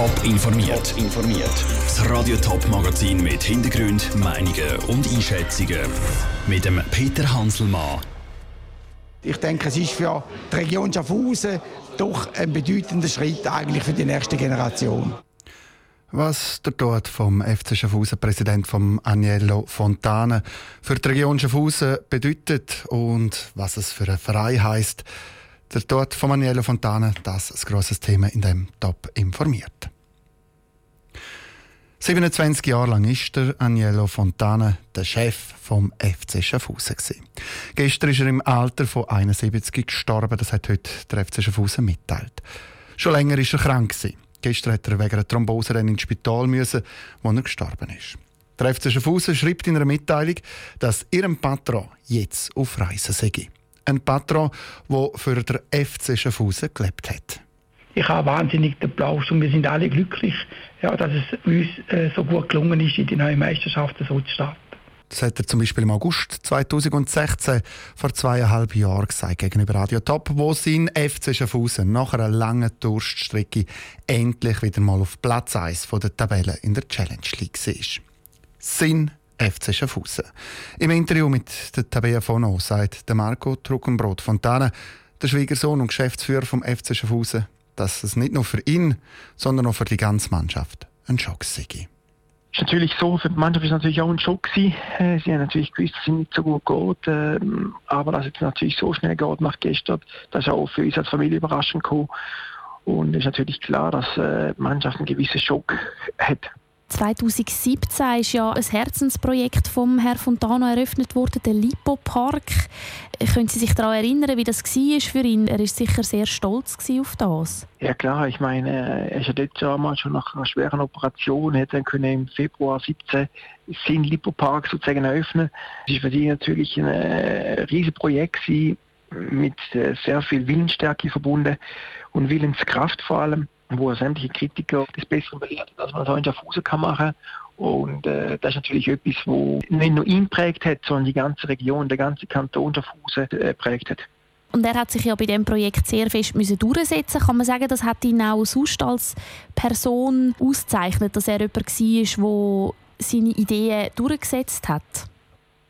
Top informiert. informiert. Das Radio Top Magazin mit Hintergrund, Meinungen und Einschätzungen mit dem Peter Hanselmann. Ich denke, es ist für die Region Schaffhausen doch ein bedeutender Schritt eigentlich für die nächste Generation. Was der Tod vom FC Schaffhausen Präsident vom Agnello Fontana für die Region Schaffhausen bedeutet und was es für einen Verein heißt, der Tod von Agnello Fontana, das ist ein grosses Thema in dem Top informiert. 27 Jahre lang ist der Agnello Fontana der Chef vom FC Schaffhausen. Gestern ist er im Alter von 71 gestorben, das hat heute der FC Schaffhausen mitteilt. Schon länger ist er krank. Gestern hat er wegen einer Thrombose ins Spital müssen, wo er gestorben ist. Der FC Schaffhausen schreibt in einer Mitteilung, dass ihrem Patron jetzt auf Reisen sei. Ein Patron, der für den FC Schaffhausen gelebt hat. Ich habe wahnsinnig den Applaus und wir sind alle glücklich, ja, dass es uns äh, so gut gelungen ist, in die neue Meisterschaft so zu starten. Das hat er zum Beispiel im August 2016 vor zweieinhalb Jahren gesagt gegenüber Radio Top, wo sein FC Schaffhausen nach einer langen Durststrecke endlich wieder mal auf Platz 1 der Tabelle in der Challenge League war. Sein FC Schaffhausen. Im Interview mit der Tabea Fono sagt der Marco Truckenbrot Fontana, der Schwiegersohn und Geschäftsführer vom FC Schaffhausen, dass es nicht nur für ihn, sondern auch für die ganze Mannschaft ein Schock sei ist natürlich so, für die Mannschaft ist natürlich auch ein Schock. Äh, sie haben natürlich gewusst, dass es nicht so gut geht, ähm, aber dass es natürlich so schnell geht nach gestern, das ist auch für uns als Familie überraschend gekommen. Und es ist natürlich klar, dass äh, die Mannschaft einen gewissen Schock hat. 2017 ist ja ein Herzensprojekt vom Herrn Fontana eröffnet worden, der Lipo Park. Können Sie sich daran erinnern, wie das war für ihn? Er war sicher sehr stolz auf das. Ja klar, ich meine, er ist ja dort damals schon nach einer schweren Operation, hat dann können im Februar 17 seinen Lipo Park sozusagen eröffnen. Es war für ihn natürlich ein äh, riesiges Projekt mit äh, sehr viel Willensstärke verbunden und Willenskraft vor allem wo sämtliche Kritiker des Besseren belehrt, dass man das auch in Schaffhausen kann machen und äh, das ist natürlich etwas, wo nicht nur ihn prägt hat, sondern die ganze Region, der ganze Kanton Schaffhausen äh, prägt hat. Und er hat sich ja bei diesem Projekt sehr fest müssen durchsetzen Kann man sagen, das hat ihn auch sonst als Person ausgezeichnet, dass er jemand war, der seine Ideen durchgesetzt hat?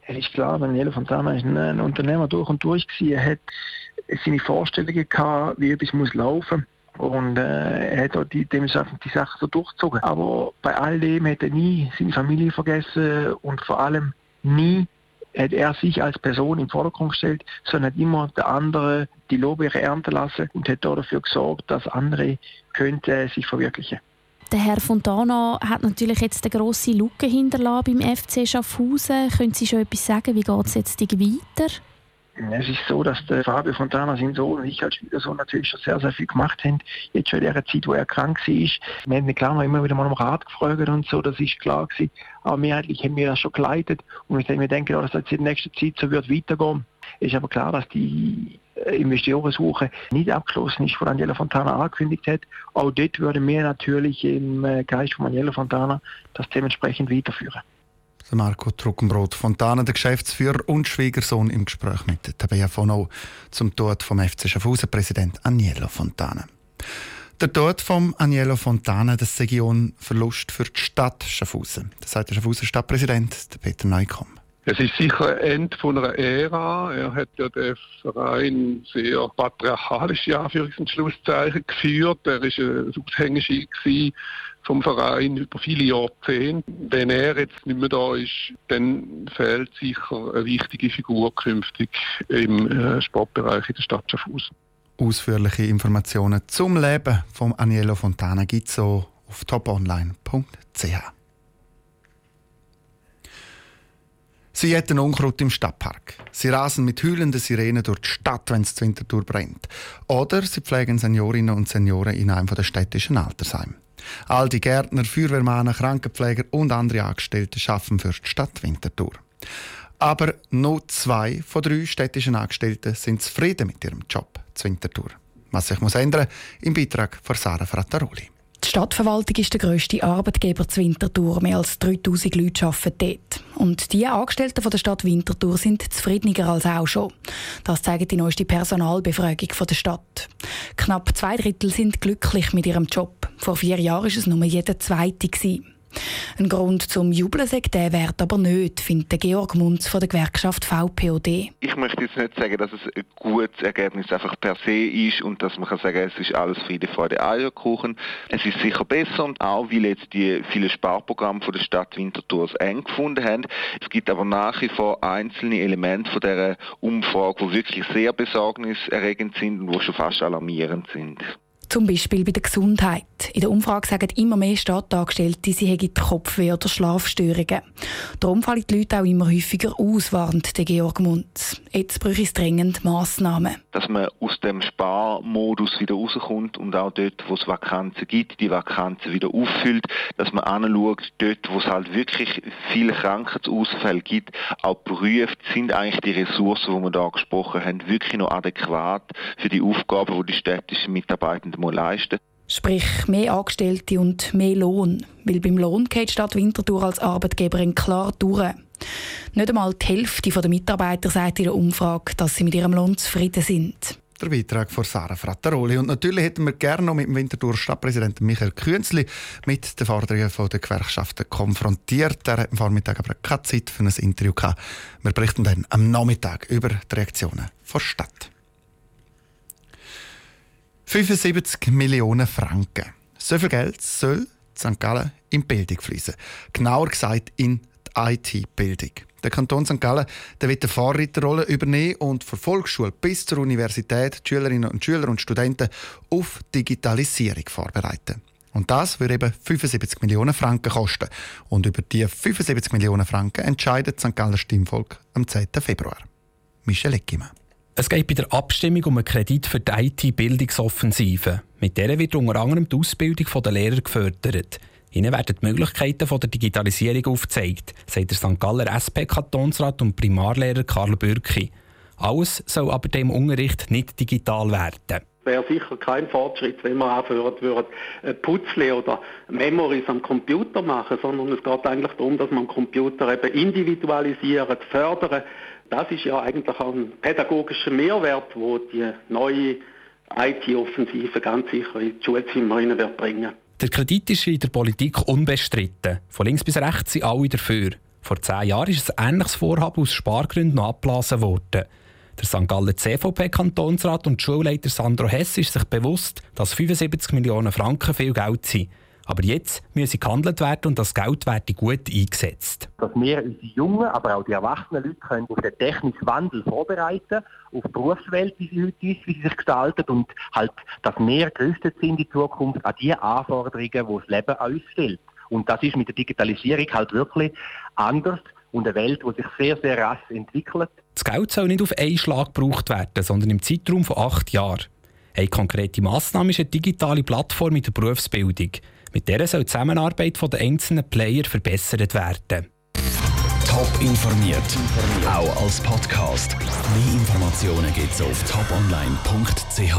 Es ist klar, Daniele Fontana ist ein Unternehmer durch und durch. Er hat seine Vorstellungen gehabt, wie etwas muss laufen muss und äh, er hat auch die, dementsprechend die Sache so durchgezogen. Aber bei all dem hat er nie seine Familie vergessen und vor allem nie hat er sich als Person im Vordergrund gestellt, sondern hat immer der andere die Lobbeere ernten lassen und hat dafür gesorgt, dass andere könnte sich verwirklichen. Der Herr Fontana hat natürlich jetzt eine grosse Lücke hinterlassen beim FC Schaffhausen. Können Sie schon etwas sagen, wie geht es jetzt weiter? Es ist so, dass der Fabio Fontana, sein Sohn und ich als Schwiegersohn natürlich schon sehr, sehr viel gemacht haben. Jetzt schon in der Zeit, wo er krank war. Wir haben klar noch immer wieder mal um Rat gefragt und so, das ist klar gewesen. Aber mehrheitlich haben wir das schon geleitet und ich denke, wir denken dass das in der nächsten Zeit so wird weitergehen. Es ist aber klar, dass die äh, Investorensuche nicht abgeschlossen ist, von Daniela Fontana angekündigt hat. Auch dort würden wir natürlich im äh, Geist von Daniela Fontana das dementsprechend weiterführen. Marco Truckenbrot Fontana, der Geschäftsführer und Schwiegersohn im Gespräch mit Tabea Fono zum Tod vom FC Schaffhausen Präsident Agnello Fontana. Der Tod von Agnello Fontana, das ein Verlust für die Stadt Schaffhausen. Das sagt der Schaffhauser Stadtpräsident Peter Neukomm. Es ist sicher ein Ende von einer Ära. Er hat ja den Verein sehr patriarchalische Anführungs- und Schlusszeichen geführt. Er war ein Aushängeschild vom Verein über viele Jahrzehnte. Wenn er jetzt nicht mehr da ist, dann fehlt sicher eine wichtige Figur künftig im äh, Sportbereich in der Stadt Schaffhausen. Ausführliche Informationen zum Leben von Aniello Fontana gibt es auf toponline.ch. Sie hätten Unkraut im Stadtpark. Sie rasen mit heulenden Sirenen durch die Stadt, wenn es zur Wintertour brennt. Oder sie pflegen Seniorinnen und Senioren in einem der städtischen Altersheimen. All die Gärtner, Feuerwehrmänner, Krankenpfleger und andere Angestellte arbeiten für die Stadt Winterthur. Aber nur zwei von drei städtischen Angestellten sind zufrieden mit ihrem Job zu Winterthur. Was sich muss ändern, im Beitrag von Sarah Frattaroli. Die Stadtverwaltung ist der grösste Arbeitgeber zu Winterthur. Mehr als 3000 Leute arbeiten dort. Und die Angestellten von der Stadt Winterthur sind zufriedener als auch schon. Das zeigt die neueste Personalbefragung von der Stadt. Knapp zwei Drittel sind glücklich mit ihrem Job. Vor vier Jahren war es nur jeder Zweite. Gewesen. Ein Grund zum Jubeln sagt der Wert aber nicht, findet Georg Munz von der Gewerkschaft VPOD. Ich möchte jetzt nicht sagen, dass es ein gutes Ergebnis einfach per se ist und dass man kann sagen, es ist alles Friede, Freude, Eierkuchen. Es ist sicher besser und auch, weil jetzt die vielen Sparprogramme von der Stadt Winterthur es eng gefunden haben. Es gibt aber nach wie vor einzelne Elemente von dieser Umfrage, die wirklich sehr besorgniserregend sind und die schon fast alarmierend sind. Zum Beispiel bei der Gesundheit. In der Umfrage sagen immer mehr Stadtangestellte, sie hätten Kopfweh oder Schlafstörungen. Darum fallen die Leute auch immer häufiger aus, warnt der Georg Munz. Jetzt bräuchte es dringend Massnahmen. Dass man aus dem Sparmodus wieder rauskommt und auch dort, wo es Vakanzen gibt, die Vakanzen wieder auffüllt, dass man anschaut, dort, wo es halt wirklich viele Krankheitsausfälle gibt, auch prüft, sind eigentlich die Ressourcen, die wir da gesprochen haben, wirklich noch adäquat für die Aufgaben, die die städtischen Mitarbeitenden leisten Sprich mehr Angestellte und mehr Lohn. Weil beim Lohn geht die Stadt Winterthur als Arbeitgeberin klar durch. Nicht einmal die Hälfte der Mitarbeiter sagt in der Umfrage, dass sie mit ihrem Lohn zufrieden sind. Der Beitrag von Sarah Frattaroli. Und natürlich hätten wir gerne noch mit dem Winterthur Stadtpräsidenten Michael Künzli mit den Forderungen der Gewerkschaften konfrontiert. Er hat am Vormittag aber keine Zeit für ein Interview gehabt. Wir berichten dann am Nachmittag über die Reaktionen der Stadt. 75 Millionen Franken. So viel Geld soll St. Gallen in Bildung fließen. Genauer gesagt in die IT-Bildung. Der Kanton St. Gallen der wird eine Vorreiterrolle übernehmen und von Volksschule bis zur Universität die Schülerinnen und Schüler und Studenten auf Digitalisierung vorbereiten. Und das würde eben 75 Millionen Franken kosten. Und über die 75 Millionen Franken entscheidet St. Galler Stimmvolk am 10. Februar. Michel Eckimann. Es geht bei der Abstimmung um einen Kredit für die IT-Bildungsoffensive. Mit der wird unter anderem die Ausbildung der Lehrer gefördert. Ihnen werden die Möglichkeiten der Digitalisierung aufgezeigt, sagt der St. Galler SP-Kantonsrat und Primarlehrer Karl Bürki. Alles soll aber dem Unterricht nicht digital werden wäre sicher kein Fortschritt, wenn wir aufhören würden, Putzle oder Memories am Computer machen, sondern es geht eigentlich darum, dass man Computer eben individualisieren, fördern das ist ja eigentlich auch ein pädagogischer Mehrwert, wo die neue IT-Offensive ganz sicher in die Schulzimmer wird bringen. Der Kredit ist in der Politik unbestritten. Von links bis rechts sind alle dafür. Vor zehn Jahren ist ein ähnliches Vorhaben aus Spargründen abgeblasen worden. Der St. Gallen CVP-Kantonsrat und Schulleiter Sandro Hess ist sich bewusst, dass 75 Millionen Franken viel Geld sind. Aber jetzt müsse gehandelt werden und das Geld werde gut eingesetzt. Dass wir unsere jungen, aber auch die erwachsenen Leute können auf den technischen Wandel vorbereiten, auf die Berufswelt, wie sie heute ist, wie sie sich gestaltet und halt, dass wir gerüstet sind in Zukunft an die Anforderungen, die das Leben an uns stellt. Und das ist mit der Digitalisierung halt wirklich anders und eine Welt, die sich sehr, sehr rasch entwickelt. Das Geld soll nicht auf einen Schlag gebraucht werden, sondern im Zeitraum von acht Jahren. Eine konkrete Massnahme ist eine digitale Plattform in der Berufsbildung. Mit der soll die Zusammenarbeit der einzelnen Player verbessert werden. Top informiert, auch als Podcast. Mehr Informationen gibt es auf toponline.ch.